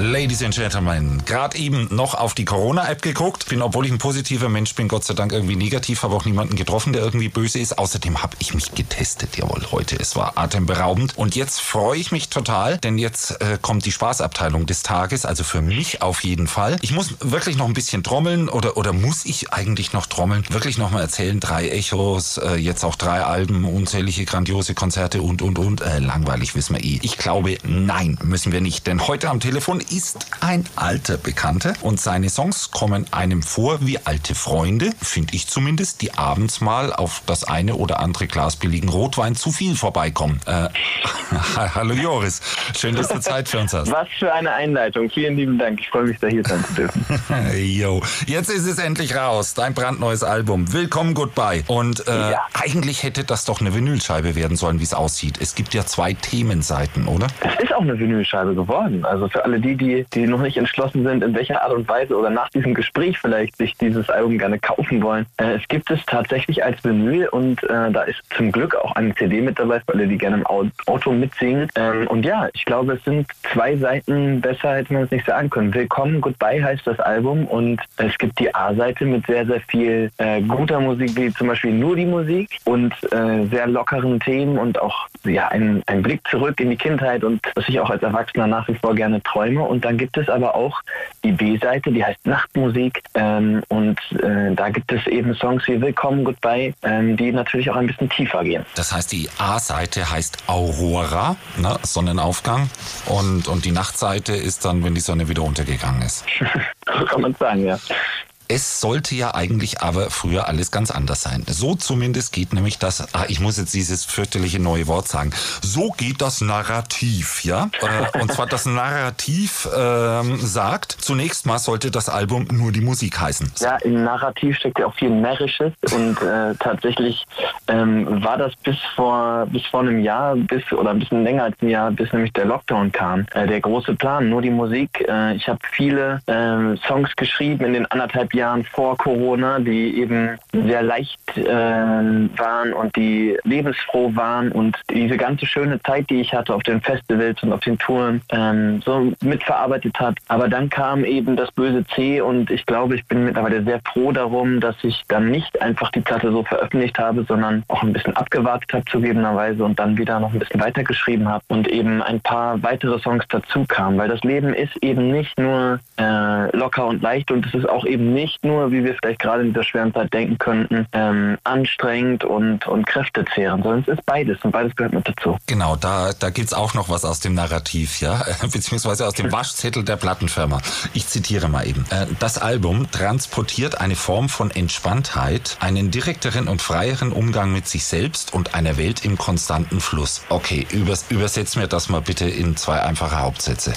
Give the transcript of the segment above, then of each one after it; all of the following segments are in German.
Ladies and Gentlemen, gerade eben noch auf die Corona-App geguckt. Bin, obwohl ich ein positiver Mensch bin, Gott sei Dank irgendwie negativ, habe auch niemanden getroffen, der irgendwie böse ist. Außerdem habe ich mich getestet, jawohl, heute. Es war atemberaubend. Und jetzt freue ich mich total, denn jetzt äh, kommt die Spaßabteilung des Tages, also für mich auf jeden Fall. Ich muss wirklich noch ein bisschen trommeln oder, oder muss ich eigentlich noch trommeln? Wirklich noch mal erzählen, drei Echos, äh, jetzt auch drei Alben, unzählige grandiose Konzerte und, und, und. Äh, langweilig, wissen wir eh. Ich glaube, nein, müssen wir nicht. Denn heute am Telefon ist ein alter Bekannter und seine Songs kommen einem vor wie alte Freunde, finde ich zumindest, die abends mal auf das eine oder andere Glas billigen Rotwein zu viel vorbeikommen. Äh, hallo Joris, schön, dass du Zeit für uns hast. Was für eine Einleitung. Vielen lieben Dank. Ich freue mich, da hier sein zu dürfen. Jo, jetzt ist es endlich raus. Dein brandneues Album. Willkommen, Goodbye. Und äh, Ja. eigentlich hätte das doch eine Vinylscheibe werden sollen, wie es aussieht. Es gibt ja zwei Themenseiten, oder? Es ist auch eine Vinylscheibe geworden. Also für alle die, die, die noch nicht entschlossen sind, in welcher Art und Weise oder nach diesem Gespräch vielleicht sich dieses Album gerne kaufen wollen. Äh, es gibt es tatsächlich als Vinyl und äh, da ist zum Glück auch eine CD mit dabei, alle, die gerne im Au- Auto mitsingen. Ähm, und ja, ich glaube, es sind zwei Seiten, besser hätte man es nicht sagen können. Willkommen, Goodbye heißt das Album und es gibt die A-Seite mit sehr, sehr viel äh, guter Musik, wie zum Beispiel nur die Musik und äh, sehr lockeren Themen und auch ja, ein, ein Blick zurück in die Kindheit und was ich auch als Erwachsener nach wie vor gerne träume. Und dann gibt es aber auch die B-Seite, die heißt Nachtmusik ähm, und äh, da gibt es eben Songs wie Willkommen, Goodbye, ähm, die natürlich auch ein bisschen tiefer gehen. Das heißt, die A-Seite heißt Aurora, ne, Sonnenaufgang. Und, und die Nachtseite ist dann, wenn die Sonne wieder untergegangen ist. so kann man sagen, ja. Es sollte ja eigentlich aber früher alles ganz anders sein. So zumindest geht nämlich das, ah, ich muss jetzt dieses fürchterliche neue Wort sagen, so geht das Narrativ, ja? Äh, Und zwar das Narrativ ähm, sagt, zunächst mal sollte das Album nur die Musik heißen. Ja, im Narrativ steckt ja auch viel Närrisches und äh, tatsächlich ähm, war das bis vor bis vor einem Jahr, bis oder ein bisschen länger als ein Jahr, bis nämlich der Lockdown kam. Äh, der große Plan, nur die Musik. Äh, ich habe viele ähm, Songs geschrieben in den anderthalb Jahren vor Corona, die eben sehr leicht äh, waren und die lebensfroh waren und diese ganze schöne Zeit, die ich hatte auf den Festivals und auf den Touren, ähm, so mitverarbeitet hat. Aber dann kam eben das böse C und ich glaube, ich bin mittlerweile sehr froh darum, dass ich dann nicht einfach die Platte so veröffentlicht habe, sondern auch ein bisschen abgewartet habe zugegebenerweise und dann wieder noch ein bisschen weitergeschrieben habe und eben ein paar weitere Songs dazu kamen, weil das Leben ist eben nicht nur äh, locker und leicht und es ist auch eben nicht nur, wie wir vielleicht gerade in dieser schweren Zeit denken könnten, ähm, anstrengend und, und kräftezehrend, sondern es ist beides und beides gehört mit dazu. Genau, da, da gibt's auch noch was aus dem Narrativ, ja, beziehungsweise aus dem Waschzettel der Plattenfirma. Ich zitiere mal eben. Äh, Das Album transportiert eine Form von Entspanntheit, einen direkteren und freieren Umgang mit sich selbst und einer Welt im konstanten Fluss. Okay, übers, übersetz mir das mal bitte in zwei einfache Hauptsätze.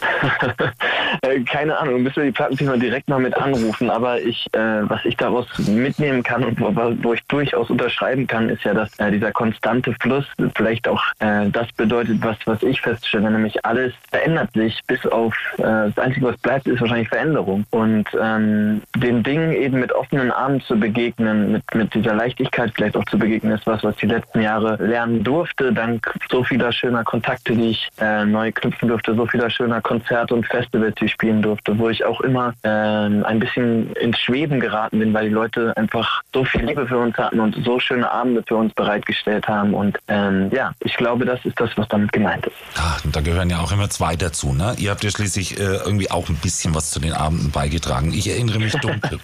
Äh, Keine Ahnung, müssen wir die Plattenfirma direkt mal mit anrufen, aber ich, äh, was ich daraus mitnehmen kann und wo, wo ich durchaus unterschreiben kann, ist ja, dass äh, dieser konstante Fluss vielleicht auch äh, das bedeutet, was, was ich feststelle, nämlich alles verändert sich, bis auf äh, das Einzige, was bleibt, ist wahrscheinlich Veränderung. Und ähm, den Dingen eben mit offenen Armen zu begegnen, mit, mit dieser Leichtigkeit vielleicht auch zu begegnen, ist was, was die letzten Jahre lernen durfte, dank so vieler schöner Kontakte, die ich äh, neu knüpfen durfte, so vieler schöner Konzerte und Festivals, die ich spielen durfte, wo ich auch immer ähm, ein bisschen ins Schweben geraten bin, weil die Leute einfach so viel Liebe für uns hatten und so schöne Abende für uns bereitgestellt haben. Und ähm, ja, ich glaube, das ist das, was damit gemeint ist. Ah, und da gehören ja auch immer zwei dazu, ne? Ihr habt ja schließlich äh, irgendwie auch ein bisschen was zu den Abenden beigetragen. Ich erinnere mich dunkel.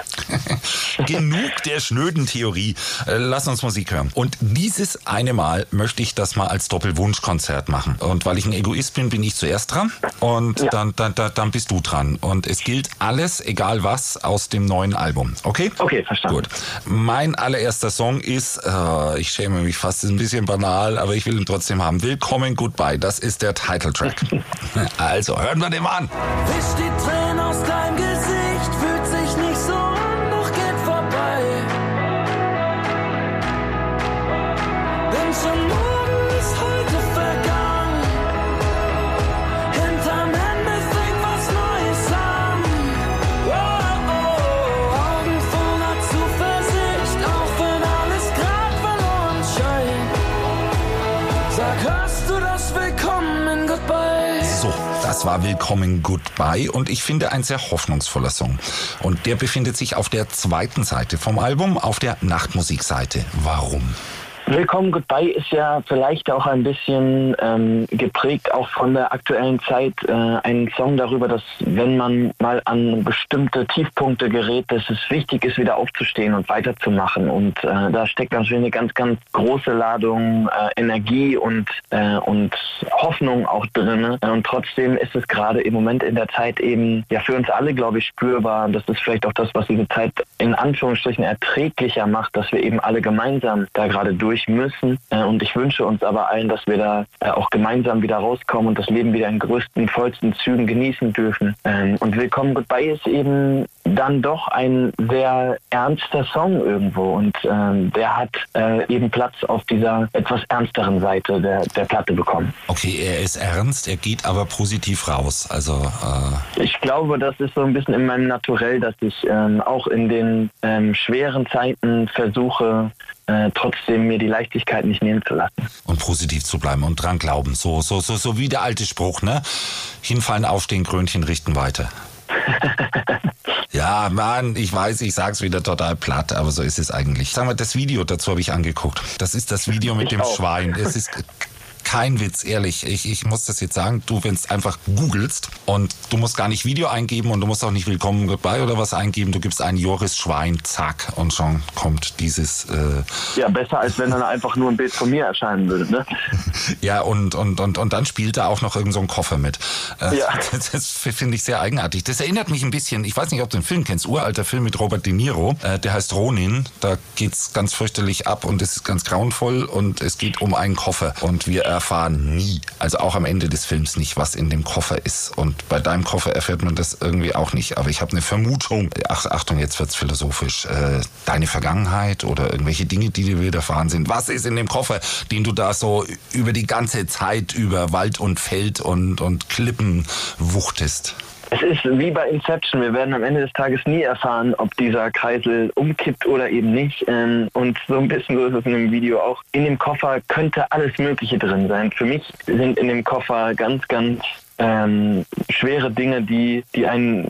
Genug der schnöden Theorie. Äh, lass uns Musik hören. Und dieses eine Mal möchte ich das mal als Doppelwunschkonzert machen. Und weil ich ein Egoist bin, bin ich zuerst dran. Und Ja. dann, dann, dann, dann bist du dran. Und es gilt alles, egal was, aus dem neuen Album. Okay? Okay, verstanden. Gut. Mein allererster Song ist, äh, ich schäme mich fast, ist ein bisschen banal, aber ich will ihn trotzdem haben. Willkommen, Goodbye. Das ist der Titeltrack. also, hören wir den mal an. Wisch die Tränen aus deinem Gesicht, das war Willkommen Goodbye und ich finde ein sehr hoffnungsvoller Song. Und der befindet sich auf der zweiten Seite vom Album, auf der Nachtmusikseite. Warum? Willkommen Goodbye ist ja vielleicht auch ein bisschen ähm, geprägt auch von der aktuellen Zeit. Äh, ein Song darüber, dass wenn man mal an bestimmte Tiefpunkte gerät, dass es wichtig ist, wieder aufzustehen und weiterzumachen. Und äh, da steckt natürlich eine ganz, ganz große Ladung äh, Energie und, äh, und Hoffnung auch drin. Und trotzdem ist es gerade im Moment in der Zeit eben ja für uns alle, glaube ich, spürbar. Das ist vielleicht auch das, was diese Zeit in Anführungsstrichen erträglicher macht, dass wir eben alle gemeinsam da gerade durch müssen. Äh, Und ich wünsche uns aber allen, dass wir da äh, auch gemeinsam wieder rauskommen und das Leben wieder in größten, vollsten Zügen genießen dürfen. Ähm, Und Willkommen Goodbye ist eben dann doch ein sehr ernster Song irgendwo und ähm, der hat äh, eben Platz auf dieser etwas ernsteren Seite der, der Platte bekommen. Okay, er ist ernst, er geht aber positiv raus. Also, äh, Ich glaube, das ist so ein bisschen in meinem Naturell, dass ich ähm, auch in den ähm, schweren Zeiten versuche, äh, trotzdem mir die Leichtigkeit nicht nehmen zu lassen. und positiv zu bleiben und dran glauben. So, so, so, so wie der alte Spruch, ne? Hinfallen, aufstehen, Krönchen richten weiter. Ja, Mann, ich weiß, ich sag's wieder total platt, aber so ist es eigentlich. Sag mal, das Video dazu habe ich angeguckt. Das ist das Video mit Ich dem auch. Schwein. Es ist kein Witz, ehrlich. Ich, ich muss das jetzt sagen, du, wenn es einfach googelst und du musst gar nicht Video eingeben und du musst auch nicht Willkommen Goodbye oder was eingeben, du gibst ein Joris Schwein, zack, und schon kommt dieses äh, Ja, besser als wenn dann einfach nur ein Bild von mir erscheinen würde. Ne? Ja, und, und, und, und dann spielt da auch noch irgend so ein Koffer mit. Äh, Ja. Das, das finde ich sehr eigenartig. Das erinnert mich ein bisschen, ich weiß nicht, ob du den Film kennst, uralter Film mit Robert De Niro, äh, der heißt Ronin. Da geht's ganz fürchterlich ab und es ist ganz grauenvoll und es geht um einen Koffer. Und wir erfahren nie, also auch am Ende des Films nicht, was in dem Koffer ist. Und bei deinem Koffer erfährt man das irgendwie auch nicht. Aber ich habe eine Vermutung. Ach, Achtung, jetzt wird's philosophisch. Äh, deine Vergangenheit oder irgendwelche Dinge, die dir widerfahren sind. Was ist in dem Koffer, den du da so über die ganze Zeit über Wald und Feld und, und Klippen wuchtest? Es ist wie bei Inception. Wir werden am Ende des Tages nie erfahren, ob dieser Kreisel umkippt oder eben nicht. Ähm, Und so ein bisschen so ist es in dem Video auch. In dem Koffer könnte alles Mögliche drin sein. Für mich sind in dem Koffer ganz, ganz ähm, schwere Dinge, die, die einen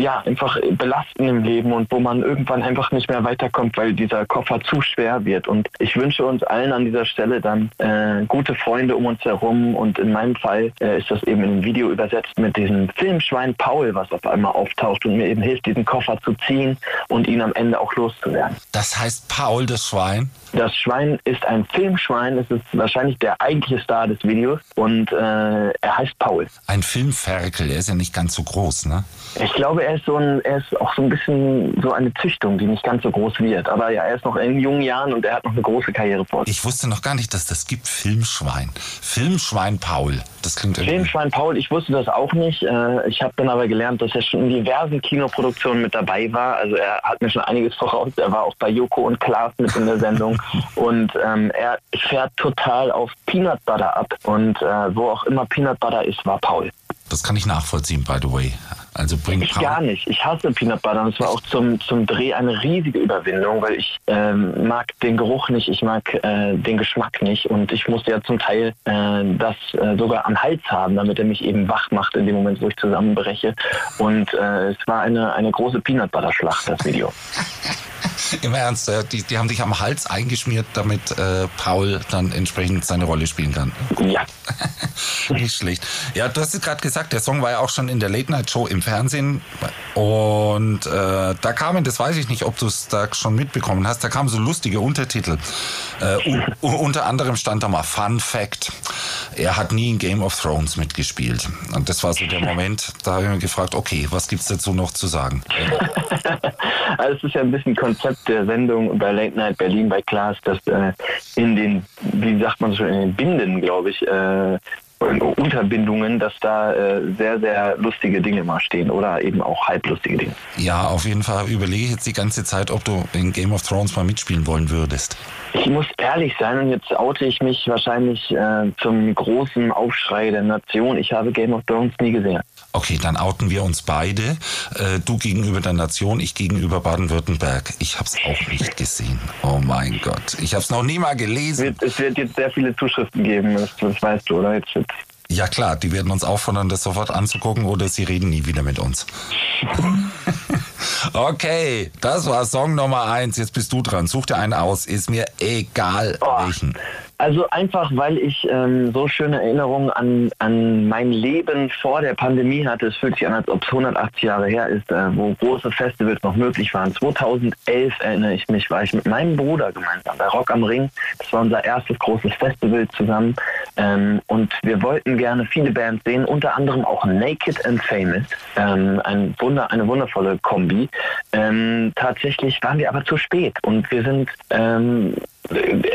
ja einfach belasten im Leben und wo man irgendwann einfach nicht mehr weiterkommt, weil dieser Koffer zu schwer wird. Und ich wünsche uns allen an dieser Stelle dann äh, gute Freunde um uns herum und in meinem Fall äh, ist das eben in einem Video übersetzt mit diesem Filmschwein Paul, was auf einmal auftaucht und mir eben hilft, diesen Koffer zu ziehen und ihn am Ende auch loszuwerden. Das heißt Paul, das Schwein? Das Schwein ist ein Filmschwein, es ist wahrscheinlich der eigentliche Star des Videos und äh, er heißt Paul. Ein Filmferkel, er ist ja nicht ganz so groß, ne? Ich glaube, er ist so ein, er ist auch so ein bisschen so eine Züchtung, die nicht ganz so groß wird. Aber ja, er ist noch in jungen Jahren und er hat noch eine große Karriere vor sich. Ich wusste noch gar nicht, dass das gibt. Filmschwein. Filmschwein Paul. Das klingt irgendwie. Filmschwein Paul, ich wusste das auch nicht. Äh, Ich habe dann aber gelernt, dass er schon in diversen Kinoproduktionen mit dabei war. Also er hat mir schon einiges voraus. Er war auch bei Joko und Klaas mit in der Sendung. und ähm, er fährt total auf Peanut Butter ab. Und äh, wo auch immer Peanut Butter ist, war Paul. Das kann ich nachvollziehen, by the way. Also bring Ich gar nicht. Ich hasse Peanut Butter und es war auch zum, zum Dreh eine riesige Überwindung, weil ich ähm, mag den Geruch nicht, ich mag äh, den Geschmack nicht und ich musste ja zum Teil äh, das äh, sogar am Hals haben, damit er mich eben wach macht in dem Moment, wo ich zusammenbreche. Und äh, es war eine, eine große Peanut Butter Schlacht, das Video. Im Ernst, äh, die, die haben dich am Hals eingeschmiert, damit äh, Paul dann entsprechend seine Rolle spielen kann. Ja. Nicht schlecht. Ja, du hast es gerade gesagt, der Song war ja auch schon in der Late Night Show im Fernsehen. Und äh, da kamen, das weiß ich nicht, ob du es da schon mitbekommen hast, da kamen so lustige Untertitel. Äh, unter anderem stand da mal Fun Fact. Er hat nie in Game of Thrones mitgespielt. Und das war so der Moment, da habe ich mir gefragt, okay, was gibt's dazu noch zu sagen? Also es ist ja ein bisschen Konzept der Sendung bei Late Night Berlin bei Klaas, dass äh, in den, wie sagt man so in den Binden, glaube ich, äh, Unterbindungen, dass da äh, sehr, sehr lustige Dinge mal stehen oder eben auch halblustige Dinge. Ja, auf jeden Fall überlege ich jetzt die ganze Zeit, ob du in Game of Thrones mal mitspielen wollen würdest. Ich muss ehrlich sein und jetzt oute ich mich wahrscheinlich äh, zum großen Aufschrei der Nation. Ich habe Game of Thrones nie gesehen. Okay, dann outen wir uns beide. Äh, du gegenüber der Nation, ich gegenüber Baden-Württemberg. Ich habe es auch nicht gesehen. Oh mein Gott. Ich habe es noch nie mal Es gelesen. es wird jetzt sehr viele Zuschriften geben, das, das weißt du, oder? Jetzt wird's Ja klar, die werden uns auffordern, das sofort anzugucken oder sie reden nie wieder mit uns. okay, das war Song Nummer eins. Jetzt bist du dran. Such dir einen aus. Ist mir egal Oh. welchen. Also einfach, weil ich ähm, so schöne Erinnerungen an, an mein Leben vor der Pandemie hatte. Es fühlt sich an, als ob es 180 Jahre her ist, äh, wo große Festivals noch möglich waren. 2011 erinnere ich mich, war ich mit meinem Bruder gemeinsam bei Rock am Ring. Das war unser erstes großes Festival zusammen. Ähm, und wir wollten gerne viele Bands sehen, unter anderem auch Naked and Famous. Ähm, ein Wunder, eine wundervolle Kombi. Ähm, tatsächlich waren wir aber zu spät und wir sind ähm,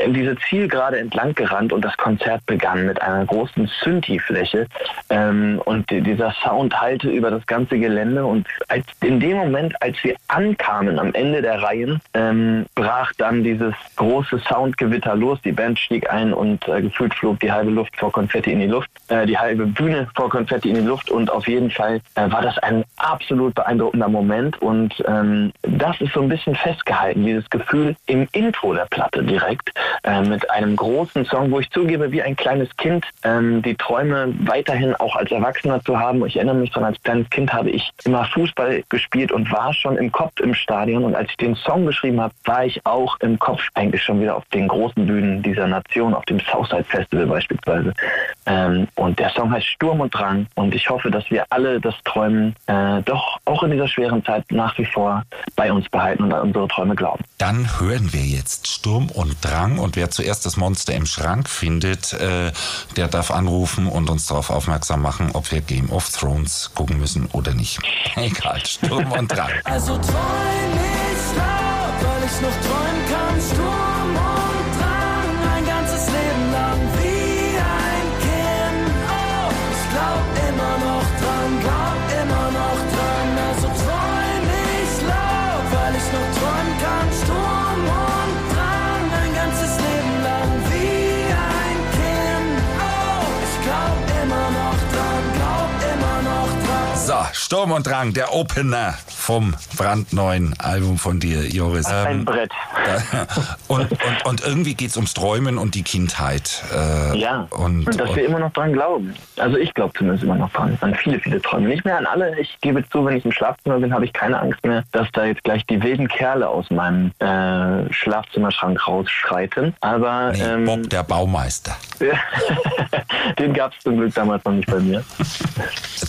diese Zielgerade entlang gerannt und das Konzert begann mit einer großen Synthi-Fläche ähm, und die- dieser Sound hallte über das ganze Gelände und als, in dem Moment, als wir ankamen am Ende der Reihen, ähm, brach dann dieses große Soundgewitter los. Die Band stieg ein und äh, gefühlt flog die halbe Luft vor Konfetti in die Luft, äh, die halbe Bühne vor Konfetti in die Luft und auf jeden Fall äh, war das ein absolut beeindruckender Moment und ähm, das ist so ein bisschen festgehalten, dieses Gefühl im Intro der Platte direkt äh, mit einem großen Song, wo ich zugebe, wie ein kleines Kind ähm, die Träume weiterhin auch als Erwachsener zu haben. Ich erinnere mich daran, als kleines Kind habe ich immer Fußball gespielt und war schon im Kopf im Stadion und als ich den Song geschrieben habe, war ich auch im Kopf eigentlich schon wieder auf den großen Bühnen dieser Nation, auf dem Southside Festival beispielsweise. Ähm, und der Song heißt Sturm und Drang und ich hoffe, dass wir alle das Träumen äh, doch auch in dieser schweren Zeit nach wie vor bei uns behalten und an unsere Träume glauben. Dann hören wir jetzt Sturm und Drang und wer zuerst das Monster im Schrank findet, äh, der darf anrufen und uns darauf aufmerksam machen, ob wir Game of Thrones gucken müssen oder nicht. Egal, Sturm und Drang. Also träum ich laut, weil ich noch träumen kann. Sturm und Sturm und Drang, der Opener vom brandneuen Album von dir, Joris. Ein Ähm, Brett. und, und, und irgendwie geht's ums Träumen und die Kindheit. Äh, Ja, Und, und, dass wir und, immer noch dran glauben. Also ich glaube zumindest immer noch dran. An viele, viele Träume. Nicht mehr an alle. Ich gebe zu, wenn ich im Schlafzimmer bin, habe ich keine Angst mehr, dass da jetzt gleich die wilden Kerle aus meinem äh, Schlafzimmerschrank rausschreiten. Aber nee, ähm, Bob, der Baumeister. den gab es zum Glück damals noch nicht bei mir.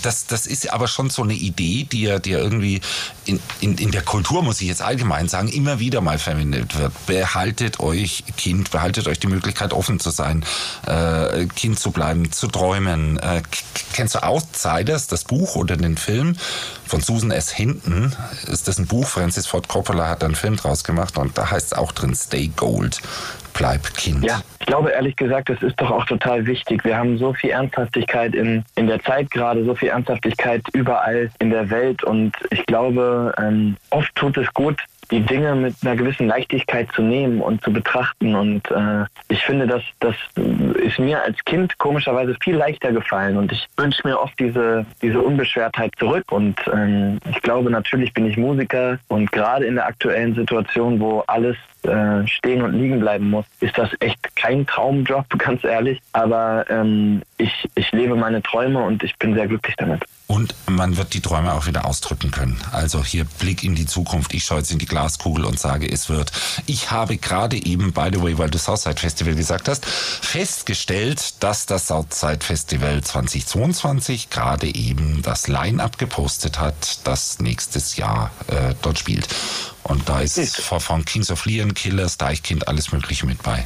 Das, das ist aber schon so eine Idee, die ja, die ja irgendwie in, in, in der Kultur, muss ich jetzt allgemein sagen, immer wieder mal verwendet wird. Behaltet euch Kind, behaltet euch die Möglichkeit, offen zu sein, äh, Kind zu bleiben, zu träumen. Äh, kennst du Outsiders, das Buch oder den Film von Susan S. Hinton? Ist das ein Buch? Francis Ford Coppola hat da einen Film draus gemacht und da heißt es auch drin, Stay Gold, bleib Kind. Ja, ich glaube ehrlich gesagt, das ist doch auch total wichtig. Wir haben so viel Ernsthaftigkeit in, in der Zeit gerade, so viel Ernsthaftigkeit überall in der Welt und ich glaube, ähm, oft tut es gut, die Dinge mit einer gewissen Leichtigkeit zu nehmen und zu betrachten. Und äh, ich finde, dass das ist mir als Kind komischerweise viel leichter gefallen. Und ich wünsche mir oft diese, diese Unbeschwertheit zurück. Und ähm, ich glaube, natürlich bin ich Musiker und gerade in der aktuellen Situation, wo alles äh, stehen und liegen bleiben muss, ist das echt kein Traumjob, ganz ehrlich. Aber ähm, ich, ich lebe meine Träume und ich bin sehr glücklich damit. Und man wird die Träume auch wieder ausdrücken können. Also hier Blick in die Zukunft. Ich schaue jetzt in die Glaskugel und sage, es wird. Ich habe gerade eben, by the way, weil du Southside Festival gesagt hast, festgestellt, dass das Southside Festival 2022 gerade eben das Line-Up gepostet hat, das nächstes Jahr äh, dort spielt. Und da ist von, von Kings of Leon, Killers, Deichkind, alles Mögliche mit bei.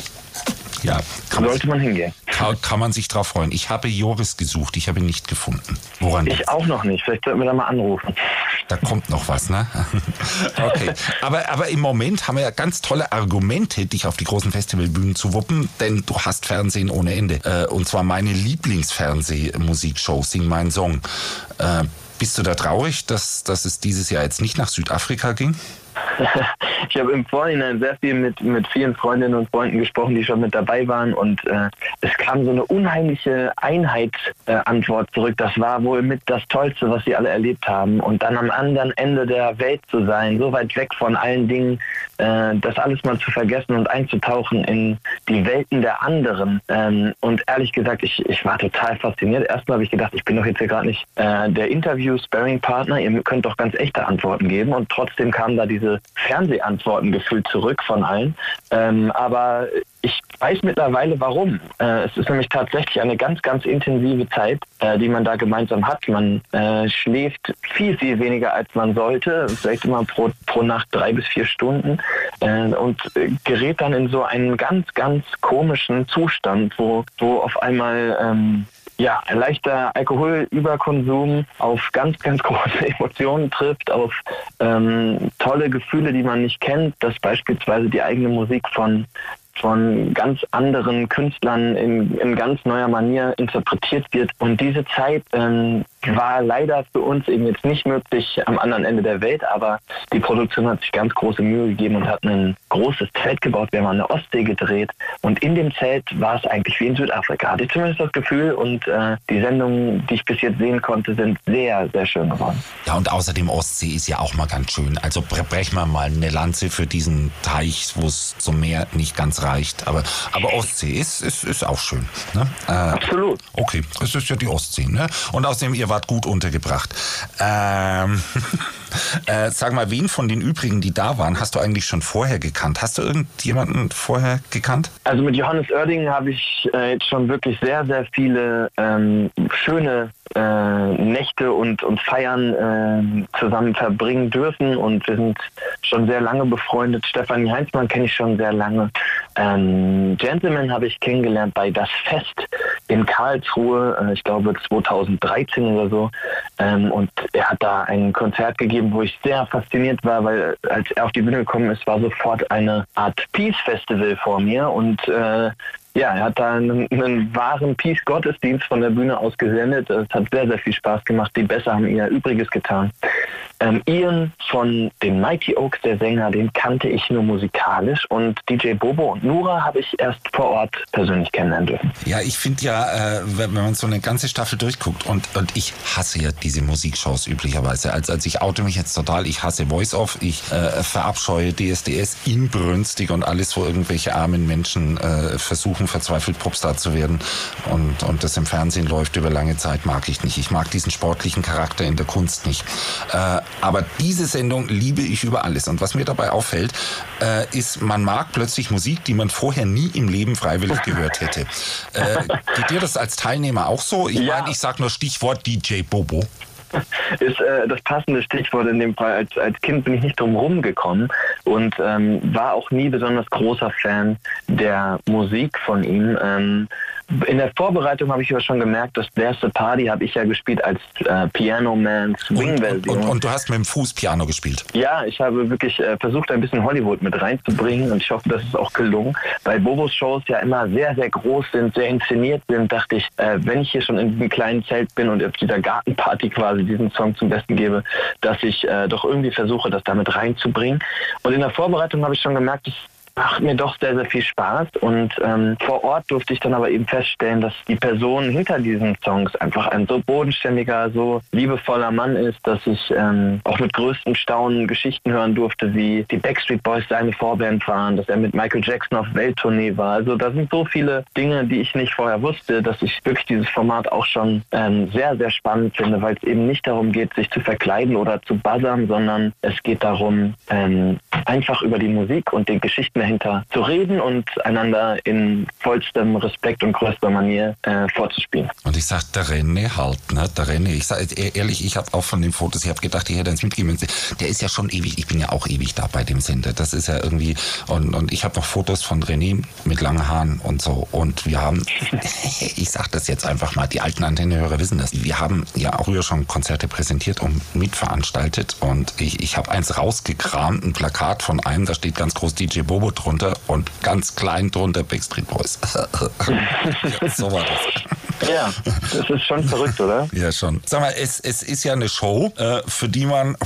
Ja, kann man, Sollte man hingehen. kann, kann man sich drauf freuen. Ich habe Joris gesucht, ich habe ihn nicht gefunden. Woran Ich auch noch nicht. Vielleicht sollten wir da mal anrufen. Da kommt noch was, ne? Okay. Aber, aber im Moment haben wir ja ganz tolle Argumente, dich auf die großen Festivalbühnen zu wuppen, denn du hast Fernsehen ohne Ende. Äh, Und zwar meine Lieblingsfernsehmusikshow, Sing Mein Song. Äh, Bist du da traurig, dass, dass es dieses Jahr jetzt nicht nach Südafrika ging? ich habe im Vorhinein sehr viel mit, mit vielen Freundinnen und Freunden gesprochen, die schon mit dabei waren und äh, es kam so eine unheimliche Einheitsantwort äh, zurück. Das war wohl mit das Tollste, was sie alle erlebt haben. Und dann am anderen Ende der Welt zu sein, so weit weg von allen Dingen, äh, das alles mal zu vergessen und einzutauchen in die Welten der anderen. Ähm, und ehrlich gesagt, ich, ich war total fasziniert. Erstmal habe ich gedacht, ich bin doch jetzt hier gerade nicht äh, der Interview-Sparring-Partner, ihr könnt doch ganz echte Antworten geben. Und trotzdem kamen da diese Fernsehantworten gefühlt zurück von allen. Ähm, aber ich weiß mittlerweile warum. Äh, es ist nämlich tatsächlich eine ganz, ganz intensive Zeit, äh, die man da gemeinsam hat. Man äh, schläft viel, viel weniger als man sollte, vielleicht immer pro, pro Nacht drei bis vier Stunden äh, und gerät dann in so einen ganz, ganz komischen Zustand, wo, wo auf einmal ähm, ja, ein leichter Alkoholüberkonsum auf ganz, ganz große Emotionen trifft, auf ähm, tolle Gefühle, die man nicht kennt, dass beispielsweise die eigene Musik von von ganz anderen Künstlern in, in ganz neuer Manier interpretiert wird. Und diese Zeit ähm, war leider für uns eben jetzt nicht möglich am anderen Ende der Welt, aber die Produktion hat sich ganz große Mühe gegeben und hat ein großes Zelt gebaut. Wir haben an der Ostsee gedreht und in dem Zelt war es eigentlich wie in Südafrika. Hatte ich zumindest das Gefühl und äh, die Sendungen, die ich bis jetzt sehen konnte, sind sehr, sehr schön geworden. Ja, und außerdem Ostsee ist ja auch mal ganz schön. Also bre- brechen wir mal eine Lanze für diesen Teich, wo es zum Meer nicht ganz reicht. Aber, aber Ostsee ist, ist, ist auch schön. Ne? Äh, Absolut. Okay, es ist ja die Ostsee, ne? Und außerdem, ihr wart gut untergebracht. Ähm, äh, sag mal, wen von den übrigen, die da waren, hast du eigentlich schon vorher gekannt? Hast du irgendjemanden vorher gekannt? Also mit Johannes Oerding habe ich äh, jetzt schon wirklich sehr, sehr viele ähm, schöne äh, Nächte und, und Feiern äh, zusammen verbringen dürfen und wir sind schon sehr lange befreundet. Stefanie Heinzmann kenne ich schon sehr lange. Ähm, Gentleman habe ich kennengelernt bei Das Fest in Karlsruhe, äh, ich glaube 2013 oder so. Ähm, und er hat da ein Konzert gegeben, wo ich sehr fasziniert war, weil als er auf die Bühne gekommen ist, war sofort eine Art Peace Festival vor mir und äh, ja, er hat da einen, einen wahren Peace-Gottesdienst von der Bühne aus gesendet. Es hat sehr, sehr viel Spaß gemacht. Die Besser haben ihr Übriges getan. Ähm, Ian von den Mighty Oaks, der Sänger, den kannte ich nur musikalisch. Und DJ Bobo und Nura habe ich erst vor Ort persönlich kennenlernen dürfen. Ja, ich finde ja, äh, wenn, man so eine ganze Staffel durchguckt und, und ich hasse ja diese Musikshows üblicherweise. Also, also ich oute mich jetzt total, ich hasse Voice-Off, ich äh, verabscheue DSDS inbrünstig und alles, wo irgendwelche armen Menschen äh, versuchen, verzweifelt Popstar zu werden und, und das im Fernsehen läuft über lange Zeit, mag ich nicht. Ich mag diesen sportlichen Charakter in der Kunst nicht. Äh, aber diese Sendung liebe ich über alles. Und was mir dabei auffällt, äh, ist, man mag plötzlich Musik, die man vorher nie im Leben freiwillig gehört hätte. Äh, geht dir das als Teilnehmer auch so? Ich Ja. meine, ich sag nur Stichwort DJ Bobo. ist äh, das passende Stichwort in dem Fall. Als, als Kind bin ich nicht drum rumgekommen und ähm, war auch nie besonders großer Fan der Musik von ihm. Ähm, in der Vorbereitung habe ich aber schon gemerkt, dass There's a Party habe ich ja gespielt als äh, Piano Man Und, und, Swing-Version. und, und du hast mit dem Fuß Piano gespielt. Ja, ich habe wirklich äh, versucht, ein bisschen Hollywood mit reinzubringen und ich hoffe, das ist auch gelungen. Weil Bobos Shows ja immer sehr, sehr groß sind, sehr inszeniert sind, dachte ich, äh, wenn ich hier schon in diesem kleinen Zelt bin und auf dieser Gartenparty quasi diesen Song zum Besten gebe, dass ich äh, doch irgendwie versuche, das damit reinzubringen. Und in der Vorbereitung habe ich schon gemerkt, es macht mir doch sehr, sehr viel Spaß. Und ähm, vor Ort durfte ich dann aber eben feststellen, dass die Person hinter diesen Songs einfach ein so bodenständiger, so liebevoller Mann ist, dass ich ähm, auch mit größtem Staunen Geschichten hören durfte, wie die Backstreet Boys seine Vorband waren, dass er mit Michael Jackson auf Welttournee war. Also da sind so viele Dinge, die ich nicht vorher wusste, dass ich wirklich dieses Format auch schon ähm, sehr, sehr spannend finde, weil es eben nicht darum geht, sich zu verkleiden oder zu buzzern, sondern es geht darum, ähm, einfach über die Musik und die Geschichten dahinter zu reden und einander in vollstem Respekt und größter Manier äh, vorzuspielen. Und ich sag, der René halt, ne? Der René. Ich sag ehrlich, ich habe auch von den Fotos, ich habe gedacht, ich hätte eins mitgeben müssen. Der ist ja schon ewig, ich bin ja auch ewig da bei dem Sender. Das ist ja irgendwie, und, und ich habe noch Fotos von René mit langen Haaren und so. Und wir haben, ich sag das jetzt einfach mal, die alten Antennehörer wissen das. Wir haben ja auch früher schon Konzerte präsentiert und mitveranstaltet. Und ich, ich habe eins rausgekramt, ein Plakat von einem, da steht ganz groß DJ Bobo drunter und ganz klein drunter Backstreet Boys. ja, so war das. Ja, das ist schon verrückt, oder? Ja, schon. Sag mal, es, es ist ja eine Show, äh, für die man,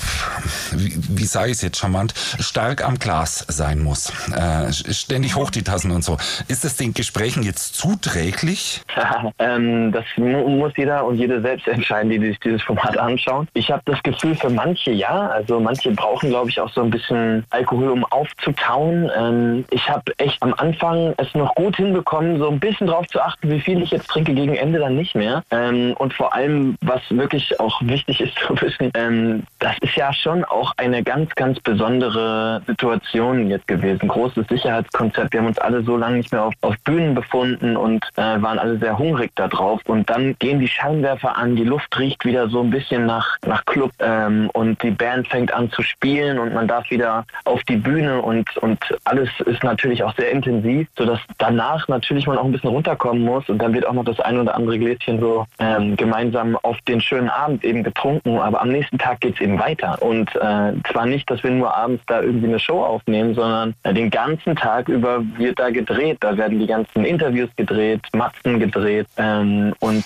wie, wie sage ich es jetzt charmant, stark am Glas sein muss. Äh, ständig hoch die Tassen und so. Ist das den Gesprächen jetzt zuträglich? ähm, das mu muss jeder und jede selbst entscheiden, die sich dieses Format anschauen. Ich habe das Gefühl, für manche ja. Also manche brauchen, glaube ich, auch so ein bisschen Alkohol, um aufzutauen. Ähm, ich habe echt am Anfang es noch gut hinbekommen, so ein bisschen drauf zu achten, wie viel ich jetzt trinke gegen Ende dann nicht mehr. Ähm, und vor allem, was wirklich auch wichtig ist zu wissen, ähm, das ist ja schon auch eine ganz, ganz besondere Situation jetzt gewesen. Großes Sicherheitskonzept. Wir haben uns alle so lange nicht mehr auf, auf Bühnen befunden und äh, waren alle sehr hungrig da drauf. Und dann gehen die Scheinwerfer an, die Luft riecht wieder so ein bisschen nach, nach Club ähm, und die Band fängt an zu spielen und man darf wieder auf die Bühne und, und alles ist natürlich auch sehr intensiv, sodass danach natürlich man auch ein bisschen runterkommen muss und dann wird auch noch das ein oder andere Gläschen so ähm, gemeinsam auf den schönen Abend eben getrunken, aber am nächsten Tag geht es eben weiter. Und äh, zwar nicht, dass wir nur abends da irgendwie eine Show aufnehmen, sondern äh, den ganzen Tag über wird da gedreht. Da werden die ganzen Interviews gedreht, Matzen gedreht ähm, und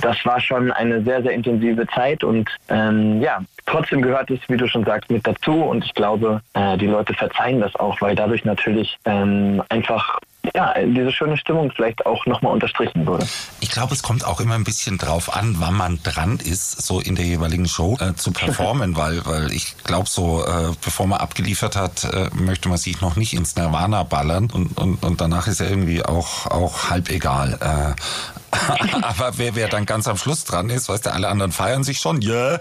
das war schon eine sehr, sehr intensive Zeit und ähm, ja, trotzdem gehört es, wie du schon sagst, mit dazu und ich glaube, äh, die Leute verzeihen das auch, weil dadurch natürlich ähm, einfach ja, diese schöne Stimmung vielleicht auch nochmal unterstrichen wurde. Ich glaube, es kommt auch immer ein bisschen drauf an, wann man dran ist, so in der jeweiligen Show äh, zu performen, weil, weil ich glaube, so äh, bevor man abgeliefert hat, äh, möchte man sich noch nicht ins Nirvana ballern und, und, und danach ist ja irgendwie auch, auch halb egal. Äh, aber wer, wer dann ganz am Schluss dran ist, weißt du, alle anderen feiern sich schon. Yeah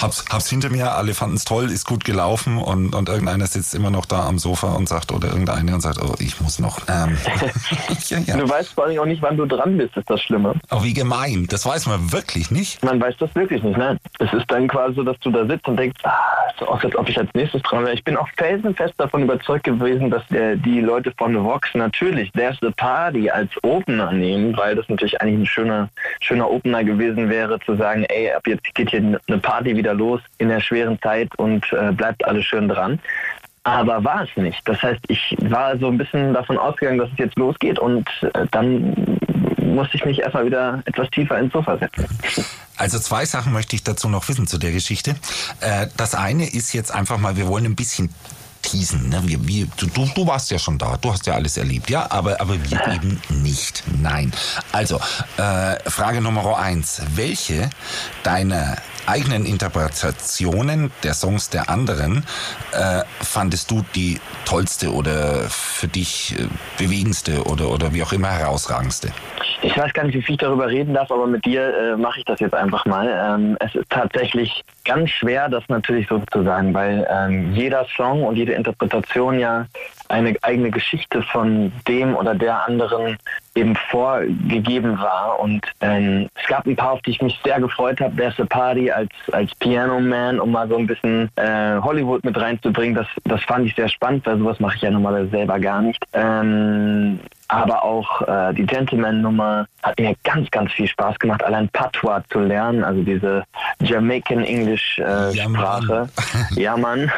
hab's, hab's hinter mir, alle fanden es toll, ist gut gelaufen und, und irgendeiner sitzt immer noch da am Sofa und sagt, oder irgendeiner und sagt, oh, ich muss noch. Ähm, ja, ja. Du weißt vor allem auch nicht, wann du dran bist, ist das Schlimme. Oh, wie gemein. Das weiß man wirklich nicht. Man weiß das wirklich nicht, nein. Es ist dann quasi so, dass du da sitzt und denkst, ah, so aus, als ob ich als nächstes dran wäre. Ich bin auch felsenfest davon überzeugt gewesen, dass der, die Leute von Vox natürlich There's the Party als Opener nehmen, weil das natürlich eigentlich ein schöner, schöner Opener gewesen wäre, zu sagen, ey, ab jetzt geht hier eine Party wieder wieder los in der schweren Zeit und äh, bleibt alles schön dran. Aber war es nicht. Das heißt, ich war so ein bisschen davon ausgegangen, dass es jetzt losgeht und äh, dann musste ich mich erstmal wieder etwas tiefer ins Sofa setzen. Also zwei Sachen möchte ich dazu noch wissen zu der Geschichte. Äh, das eine ist jetzt einfach mal, wir wollen ein bisschen teasen. Ne? Wir, wir, du, du warst ja schon da, du hast ja alles erlebt, ja, aber, aber wir eben nicht. Nein. Also, äh, Frage Nummer eins. Welche deiner eigenen Interpretationen der Songs der anderen äh, fandest du die tollste oder für dich äh, bewegendste oder, oder wie auch immer herausragendste? Ich weiß gar nicht, wie viel ich darüber reden darf, aber mit dir äh, mache ich das jetzt einfach mal. Ähm, es ist tatsächlich ganz schwer, das natürlich so zu sagen, weil ähm, jeder Song und jede Interpretation ja eine eigene Geschichte von dem oder der anderen eben vorgegeben war. Und ähm, es gab ein paar, auf die ich mich sehr gefreut habe. There's a Party als, als Piano Man, um mal so ein bisschen äh, Hollywood mit reinzubringen. Das, das fand ich sehr spannend, weil sowas mache ich ja normalerweise selber gar nicht. Ähm, aber auch äh, die Gentleman-Nummer hat mir ganz, ganz viel Spaß gemacht, allein Patois zu lernen, also diese Jamaican English äh, ja, Sprache. Mann. ja, Mann.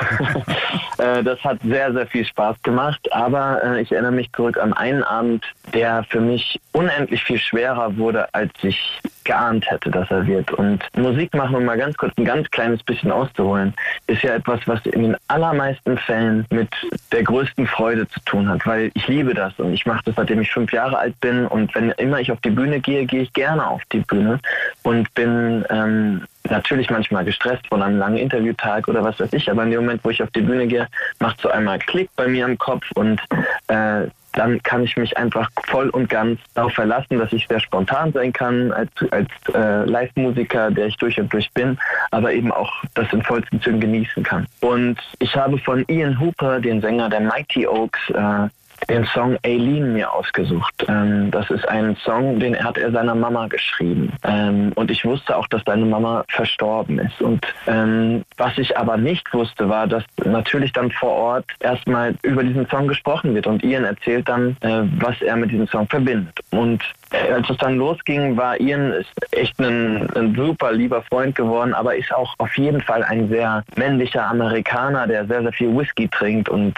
äh, das hat sehr, sehr viel Spaß gemacht, aber äh, ich erinnere mich zurück an einen Abend, der für mich unendlich viel schwerer wurde, als ich geahnt hätte, dass er wird. Und Musik machen, um mal ganz kurz ein ganz kleines bisschen auszuholen, ist ja etwas, was in den allermeisten Fällen mit der größten Freude zu tun hat, weil ich liebe das und ich mache das, seitdem ich fünf Jahre alt bin und wenn immer ich auf die Bühne gehe, gehe ich gerne auf die Bühne und bin ähm, natürlich manchmal gestresst von einem langen Interviewtag oder was weiß ich, aber in dem Moment, wo ich auf die Bühne gehe, macht so einmal Klick bei mir im Kopf und äh, dann kann ich mich einfach voll und ganz darauf verlassen, dass ich sehr spontan sein kann als, als äh, Live-Musiker, der ich durch und durch bin, aber eben auch das in vollsten Zügen genießen kann. Und ich habe von Ian Hooper, den Sänger der Mighty Oaks, äh, den Song Aileen mir ausgesucht. Ähm, das ist ein Song, den hat er seiner Mama geschrieben. Ähm, und ich wusste auch, dass seine Mama verstorben ist. Und ähm, was ich aber nicht wusste, war, dass natürlich dann vor Ort erstmal über diesen Song gesprochen wird. Und Ian erzählt dann, äh, was er mit diesem Song verbindet. Und äh, als es dann losging, war Ian echt ein, ein, super lieber Freund geworden, aber ist auch auf jeden Fall ein sehr männlicher Amerikaner, der sehr, sehr viel Whisky trinkt und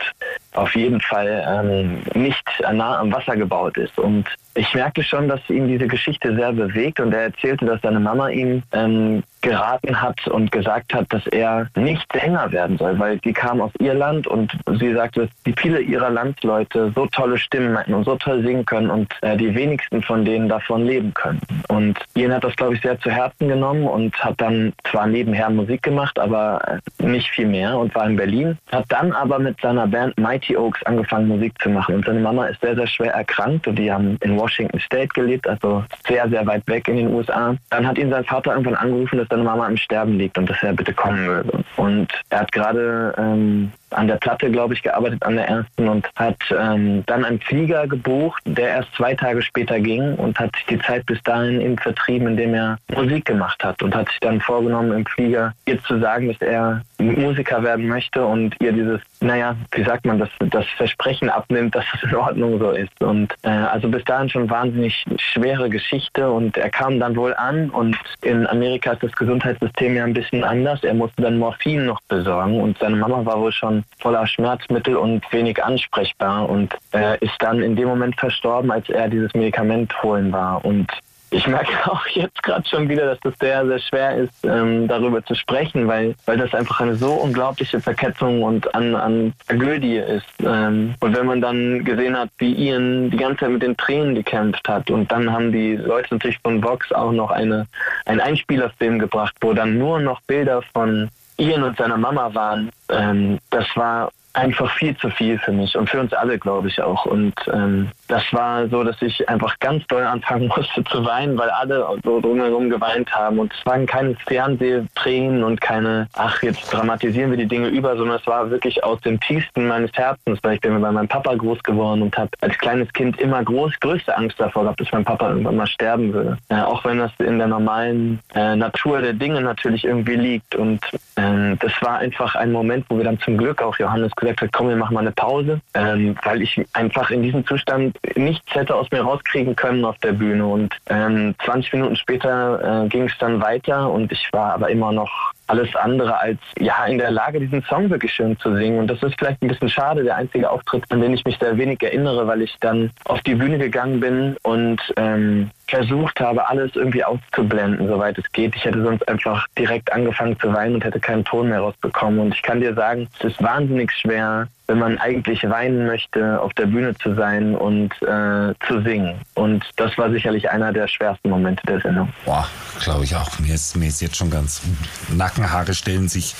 auf jeden Fall ähm, nicht nah am Wasser gebaut ist. Und ich merkte schon, dass ihn diese Geschichte sehr bewegt und er erzählte, dass seine Mama ihm ähm, geraten hat und gesagt hat, dass er nicht Sänger werden soll, weil sie kam aus Irland und sie sagte, dass viele ihrer Landsleute so tolle Stimmen hatten und so toll singen können und äh, die wenigsten von denen davon leben können. Und Ian hat das, glaube ich, sehr zu Herzen genommen und hat dann zwar nebenher Musik gemacht, aber äh, nicht viel mehr und war in Berlin, hat dann aber mit seiner Band Mighty Oaks angefangen, Musik zu machen. Und seine Mama ist sehr, sehr schwer erkrankt und die haben in Washington State gelebt, also sehr, sehr weit weg in den USA. Dann hat ihn sein Vater irgendwann angerufen, dass seine Mama im Sterben liegt und dass er bitte kommen möge. Und er hat gerade ähm, an der Platte, glaube ich, gearbeitet, an der ersten und hat ähm, dann einen Flieger gebucht, der erst zwei Tage später ging und hat sich die Zeit bis dahin eben vertrieben, indem er Musik gemacht hat und hat sich dann vorgenommen, im Flieger ihr zu sagen, dass er Musiker werden möchte und ihr dieses, naja, wie sagt man, das, das Versprechen abnimmt, dass es in Ordnung so ist. Und äh, also bis dahin schon wahnsinnig schwere Geschichte und er kam dann wohl an und in Amerika ist das Gesundheitssystem ja ein bisschen anders. Er musste dann Morphin noch besorgen und seine Mama war wohl schon voller Schmerzmittel und wenig ansprechbar und äh, ist dann in dem Moment verstorben, als er dieses Medikament holen war. Und ich merke auch jetzt gerade schon wieder, dass das sehr, sehr schwer ist, ähm, darüber zu sprechen, weil, weil das einfach eine so unglaubliche Verketzung und an, an Tragödie ist. Ähm, und wenn man dann gesehen hat, wie Ian die ganze Zeit mit den Tränen gekämpft hat und dann haben die Leute natürlich von Vox auch noch eine, einen Einspielerfilm gebracht, wo dann nur noch Bilder von Ian und seiner Mama waren, ähm, das war einfach viel zu viel für mich und für uns alle, glaube ich auch. Und ähm, das war so, dass ich einfach ganz doll anfangen musste zu weinen, weil alle so drumherum geweint haben. Und es waren keine Fernsehtränen und keine, ach, jetzt dramatisieren wir die Dinge über, sondern es war wirklich aus dem tiefsten meines Herzens, weil ich bin bei meinem Papa groß geworden und habe als kleines Kind immer groß, größte Angst davor gehabt, dass mein Papa irgendwann mal sterben würde. Äh, auch wenn das in der normalen äh, Natur der Dinge natürlich irgendwie liegt. Und äh, das war einfach ein Moment, wo wir dann zum Glück auch Johannes gesagt hat, komm, wir machen mal eine Pause, ähm, weil ich einfach in diesem Zustand nichts hätte aus mir rauskriegen können auf der Bühne. Und ähm, 20 Minuten später äh, ging es dann weiter und ich war aber immer noch alles andere als ja in der Lage, diesen Song wirklich schön zu singen. Und das ist vielleicht ein bisschen schade, der einzige Auftritt, an den ich mich sehr wenig erinnere, weil ich dann auf die Bühne gegangen bin und ähm, versucht habe, alles irgendwie auszublenden, soweit es geht. Ich hätte sonst einfach direkt angefangen zu weinen und hätte keinen Ton mehr rausbekommen. Und ich kann dir sagen, es ist wahnsinnig schwer, wenn man eigentlich weinen möchte, auf der Bühne zu sein und äh, zu singen. Und das war sicherlich einer der schwersten Momente der Sendung. Boah, glaube ich auch. Mir ist, mir ist jetzt schon ganz Nackenhaare stellen sich.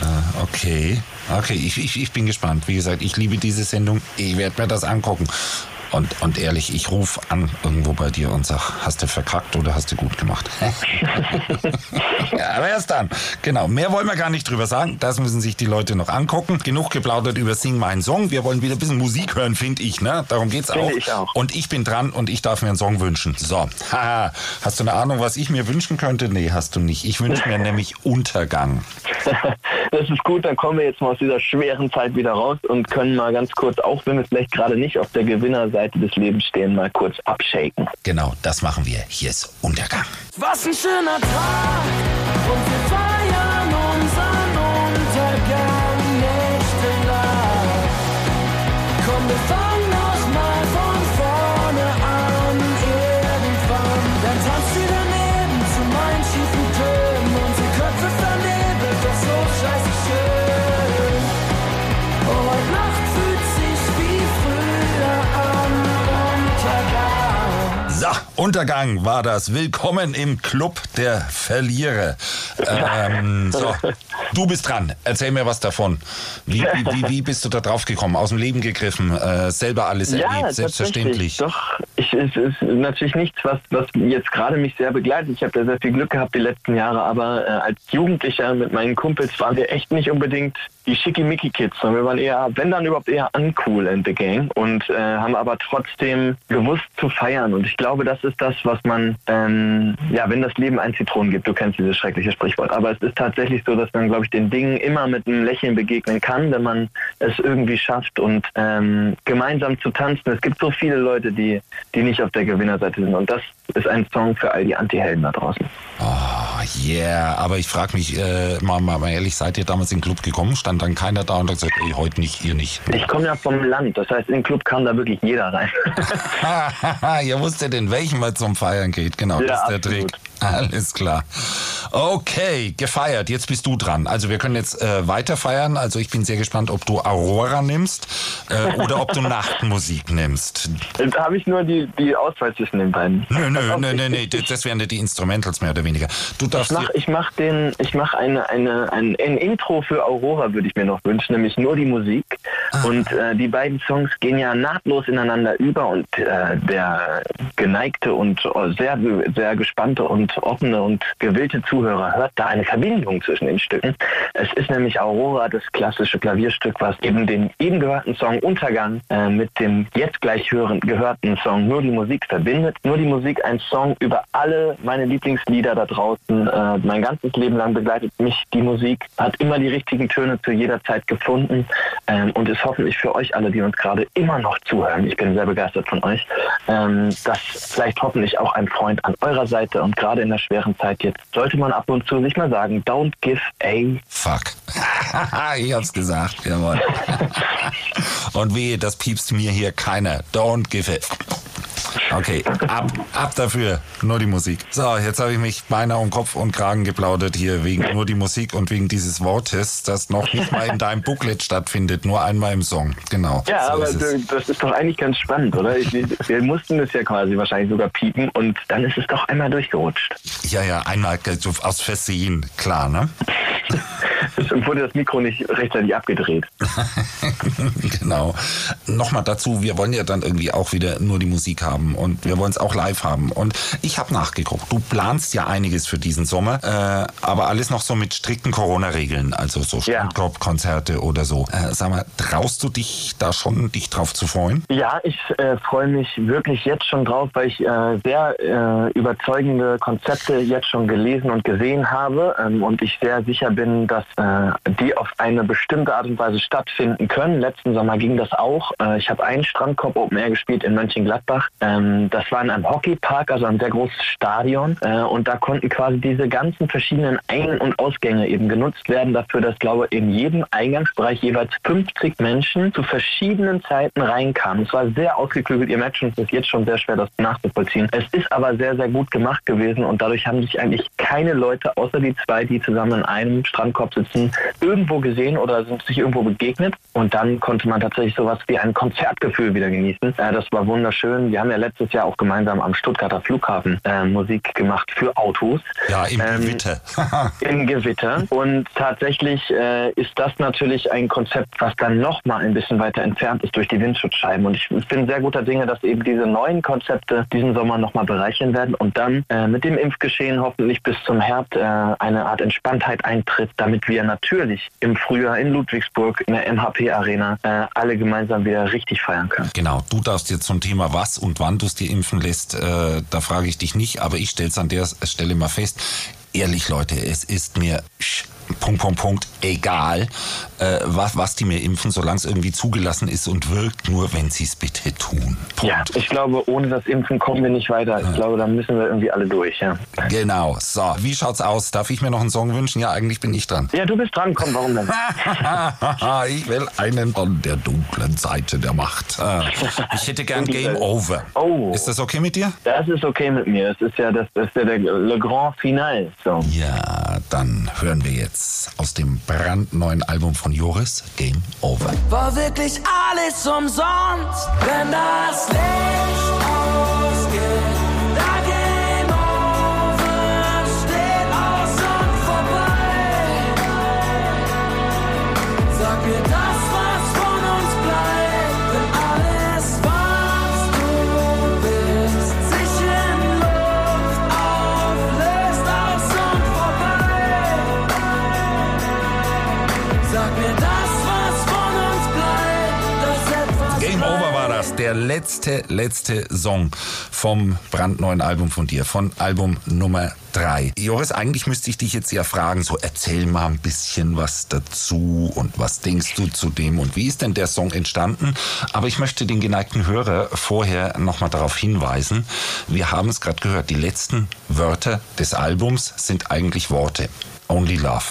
Äh, okay, okay, ich, ich, ich bin gespannt. Wie gesagt, ich liebe diese Sendung. Ich werde mir das angucken. Und, und ehrlich, ich rufe an irgendwo bei dir und sag, hast du verkackt oder hast du gut gemacht? ja, aber erst dann. Genau. Mehr wollen wir gar nicht drüber sagen. Das müssen sich die Leute noch angucken. Genug geplaudert über Sing meinen Song. Wir wollen wieder ein bisschen Musik hören, finde ich. Ne? Darum geht's auch. ich auch. Und ich bin dran und ich darf mir einen Song wünschen. So. Haha. Hast du eine Ahnung, was ich mir wünschen könnte? Nee, hast du nicht. Ich wünsche mir nämlich Untergang. Das ist gut, dann kommen wir jetzt mal aus dieser schweren Zeit wieder raus und können mal ganz kurz, auch wenn wir vielleicht gerade nicht auf der Gewinnerseite des Lebens stehen, mal kurz abshaken. Genau, das machen wir. Hier ist Untergang. Was ein schöner Tag und wir feiern unseren Untergang Untergang. War das. Willkommen im Club der Verlierer. Ähm, so, du bist dran. Erzähl mir was davon. Wie, wie, wie, wie bist du da drauf gekommen? Aus dem Leben gegriffen? Äh, selber alles erlebt? Selbstverständlich. Doch, ich, es ist natürlich nichts, was, was jetzt gerade mich sehr begleitet. Ich habe da sehr viel Glück gehabt die letzten Jahre, aber äh, als Jugendlicher mit meinen Kumpels waren wir echt nicht unbedingt die Schickimicki-Kids, sondern wir waren eher, wenn dann überhaupt eher uncool in the gang und äh, haben aber trotzdem gewusst zu feiern. Und ich glaube, das ist das, was man, ähm, ja, wenn das Leben ein Zitronen gibt, du kennst dieses schreckliche Sprichwort, aber es ist tatsächlich so, dass man, glaube ich, den Dingen immer mit einem Lächeln begegnen kann, wenn man es irgendwie schafft und ähm, gemeinsam zu tanzen. Es gibt so viele Leute, die, die nicht auf der Gewinnerseite sind und das ist ein Song für all die Anti-Helden da draußen. Oh, yeah. Aber ich frage mich, äh, mal, mal, mal ehrlich, seid ihr damals in den Club gekommen? Stand dann keiner da und hat gesagt, ey, heute nicht, ihr nicht? Ich komme ja vom Land, das heißt, in den Club kam da wirklich jeder rein. ihr wusstet, in welchem man zum Feiern geht. Genau, Ja, das ist der absolut. Trick. Alles klar. Okay, gefeiert. Jetzt bist du dran. Also wir können jetzt äh, weiter feiern. Also ich bin sehr gespannt, ob du Aurora nimmst äh, oder ob du Nachtmusik nimmst. da habe ich nur die, die Auswahl zwischen den beiden. Nö, nö, nö, nö, nö. Das wären ja die Instrumentals mehr oder weniger. Du Ich darfst ich mach den, ich mach eine, eine, ein, ein Intro für Aurora würde ich mir noch wünschen, nämlich nur die Musik. Und äh, die beiden Songs gehen ja nahtlos ineinander über und äh, der geneigte und äh, sehr, sehr gespannte und offene und gewillte Zuhörer hört da eine Verbindung zwischen den Stücken. Es ist nämlich Aurora, das klassische Klavierstück, was eben den eben gehörten Song Untergang äh, mit dem jetzt gleich hören, gehörten Song Nur die Musik verbindet. Nur die Musik, ein Song über alle meine Lieblingslieder da draußen. Äh, mein ganzes Leben lang begleitet mich die Musik, hat immer die richtigen Töne zu jeder Zeit gefunden ähm, und ist hoffentlich für euch alle, die uns gerade immer noch zuhören, ich bin sehr begeistert von euch, ähm, das vielleicht hoffentlich auch ein Freund an eurer Seite und gerade in der schweren Zeit jetzt sollte man ab und zu sich mal sagen, don't give a Fuck. ich hab's gesagt, jawohl. Und wehe, das piepst mir hier keiner. Don't give it. Okay, ab, ab dafür. Nur die Musik. So, jetzt habe ich mich beinahe um Kopf und Kragen geplaudert hier wegen nur die Musik und wegen dieses Wortes, das noch nicht mal in deinem Booklet stattfindet, nur einmal im Song. Genau. Ja, so aber ist es. das ist doch eigentlich ganz spannend, oder? Ich, wir mussten das ja quasi wahrscheinlich sogar piepen und dann ist es doch einmal durchgerutscht. Ja, ja, einmal so aus Versehen, klar, ne? Es wurde das Mikro nicht rechtzeitig abgedreht. genau. Nochmal dazu, wir wollen ja dann irgendwie auch wieder nur die Musik haben und wir wollen es auch live haben. Und ich habe nachgeguckt, du planst ja einiges für diesen Sommer, äh, aber alles noch so mit strikten Corona-Regeln, also so Ja. Strandkorb-Konzerte oder so. Äh, sag mal, traust du dich da schon, dich drauf zu freuen? Ja, ich äh, freue mich wirklich jetzt schon drauf, weil ich äh, sehr äh, überzeugende Konzepte jetzt schon gelesen und gesehen habe ähm, und ich sehr sicher bin, dass äh, die auf eine bestimmte Art und Weise stattfinden können. Letzten Sommer ging das auch. Äh, ich habe einen Strandkorb Open Air gespielt in Mönchengladbach. Ähm, das war in einem Hockeypark, also ein sehr großes Stadion äh, und da konnten quasi diese ganzen verschiedenen Ein- und Ausgänge eben genutzt werden dafür, dass glaube in jedem Eingangsbereich jeweils 50 Menschen zu verschiedenen Zeiten reinkamen. Es war sehr ausgeklügelt. Ihr merkt schon, es ist jetzt schon sehr schwer, das nachzuvollziehen. Es ist aber sehr, sehr gut gemacht gewesen und dadurch haben sich eigentlich keine Leute, außer die zwei, die zusammen in einem Strandkorb sitzen, irgendwo gesehen oder sind sich irgendwo begegnet. Und dann konnte man tatsächlich sowas wie ein Konzertgefühl wieder genießen. Äh, das war wunderschön. Wir haben ja letztes Jahr auch gemeinsam am Stuttgarter Flughafen äh, Musik gemacht für Autos. Ja, im Ähm, Gewitter. Im Gewitter. Und tatsächlich äh, ist das natürlich ein Konzept, was dann noch mal ein bisschen weiter entfernt ist durch die Windschutzscheiben. Und ich bin sehr guter Dinge, dass eben diese neuen Konzepte diesen Sommer noch mal bereichern werden und dann äh, mit dem Impfgeschehen hoffentlich bis zum Herbst äh, eine Art Entspanntheit eintritt, damit wir natürlich im Frühjahr in Ludwigsburg in der MHP-Arena äh, alle gemeinsam wieder richtig feiern können. Genau, du darfst jetzt zum Thema was und wann du es dir impfen lässt, äh, da frage ich dich nicht, aber ich stelle es an der Stelle mal fest. Ehrlich, Leute, es ist mir Punkt, Punkt, Punkt, egal, äh, was, was die mir impfen, solange es irgendwie zugelassen ist und wirkt, nur wenn sie es bitte tun. Punkt. Ja, ich glaube, ohne das Impfen kommen wir nicht weiter. Ich glaube, da müssen wir irgendwie alle durch. Ja, Genau, so, wie schaut's aus? Darf ich mir noch einen Song wünschen? Ja, eigentlich bin ich dran. ja du bist dran. Komm, warum denn? ich will einen von der dunklen Seite der Macht. Äh, Ich hätte gern Game Over. Oh. Ist das okay mit dir? Das ist okay mit mir. Das ist ja das, das ist ja der Le Grand Final. So. Ja, dann hören wir jetzt aus dem brandneuen Album von Joris Game Over. War wirklich alles umsonst, wenn das Licht ausgeht letzte, letzte Song vom brandneuen Album von dir, von Album Nummer 3. Joris, eigentlich müsste ich dich jetzt ja fragen, so erzähl mal ein bisschen was dazu und was denkst du zu dem und wie ist denn der Song entstanden? Aber ich möchte den geneigten Hörer vorher nochmal darauf hinweisen, wir haben es gerade gehört, die letzten Wörter des Albums sind eigentlich Worte. Only Love.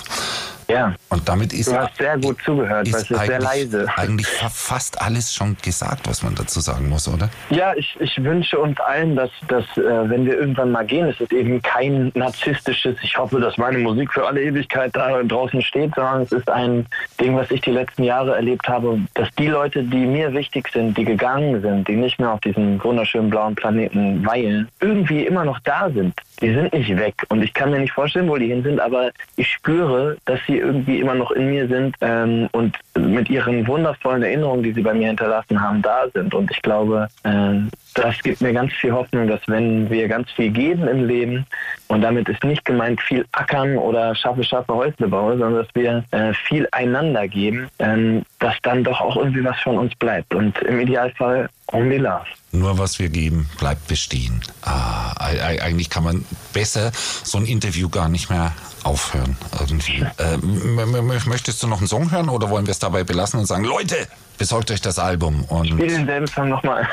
Ja. Und damit ist Du hast sehr gut zugehört, weil es ist sehr leise. Eigentlich fa- fast alles schon gesagt, was man dazu sagen muss, oder? Ja, ich, ich wünsche uns allen, dass, dass äh, wenn wir irgendwann mal gehen, es ist eben kein narzisstisches, ich hoffe, dass meine Musik für alle Ewigkeit da draußen steht, sondern es ist ein Ding, was ich die letzten Jahre erlebt habe, dass die Leute, die mir wichtig sind, die gegangen sind, die nicht mehr auf diesem wunderschönen blauen Planeten weilen, irgendwie immer noch da sind. Die sind nicht weg und ich kann mir nicht vorstellen, wo die hin sind, aber ich spüre, dass sie irgendwie immer noch in mir sind ähm, und mit ihren wundervollen Erinnerungen, die sie bei mir hinterlassen haben, da sind. Und ich glaube, ähm, das gibt mir ganz viel Hoffnung, dass wenn wir ganz viel geben im Leben, und damit ist nicht gemeint viel ackern oder schaffe, schaffe Häusle baue, sondern dass wir äh, viel einander geben, ähm, dass dann doch auch irgendwie was von uns bleibt. Und im Idealfall only love. Nur was wir geben, bleibt bestehen. Ah, ei- ei- eigentlich kann man besser so ein Interview gar nicht mehr aufhören. Irgendwie. Ähm, möchtest du noch einen Song hören oder wollen wir es dabei belassen und sagen, Leute, besorgt euch das Album? Und Spiel denselben Song nochmal.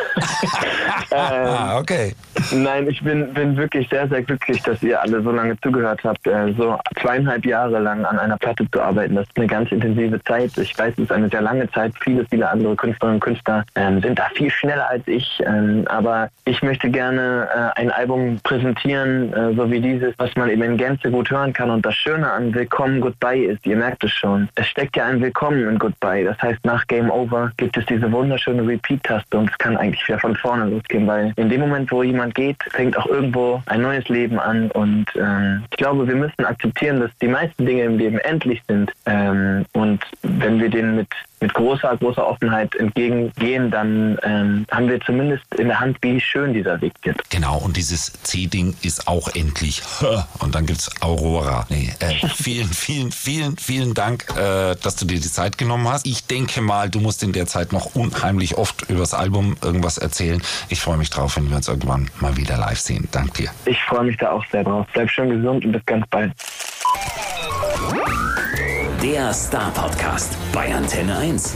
ah, okay. Nein, ich bin, bin wirklich sehr, sehr glücklich, dass ihr alle so lange zugehört habt. Äh, so zweieinhalb Jahre lang an einer Platte zu arbeiten, das ist eine ganz intensive Zeit. Ich weiß, es ist eine sehr lange Zeit. Viele, viele andere Künstlerinnen und Künstler ähm, sind da viel schneller als ich. Ähm, aber ich möchte gerne äh, ein Album präsentieren, äh, so wie dieses, was man eben in Gänze gut hören kann. Und das Schöne an Willkommen Goodbye ist, ihr merkt es schon, es steckt ja ein Willkommen in Goodbye. Das heißt, nach Game Over gibt es diese wunderschöne Repeat-Taste und es kann eigentlich wieder von vorne losgehen, weil in dem Moment, wo jemand geht, fängt auch irgendwo ein neues Leben an und ähm, ich glaube, wir müssen akzeptieren, dass die meisten Dinge im Leben endlich sind ähm, und wenn wir denen mit mit großer, großer Offenheit entgegengehen, dann ähm, haben wir zumindest in der Hand, wie schön dieser Weg wird. Genau, und dieses C-Ding ist auch endlich. Und dann gibt's Aurora. Nee, äh, vielen, vielen, vielen, vielen Dank, äh, dass du dir die Zeit genommen hast. Ich denke mal, du musst in der Zeit noch unheimlich oft übers Album irgendwas erzählen. Ich freue mich drauf, wenn wir uns irgendwann mal wieder live sehen. Dank dir. Ich freue mich da auch sehr drauf. Bleib schön gesund und bis ganz bald. Der Star Podcast bei Antenne 1.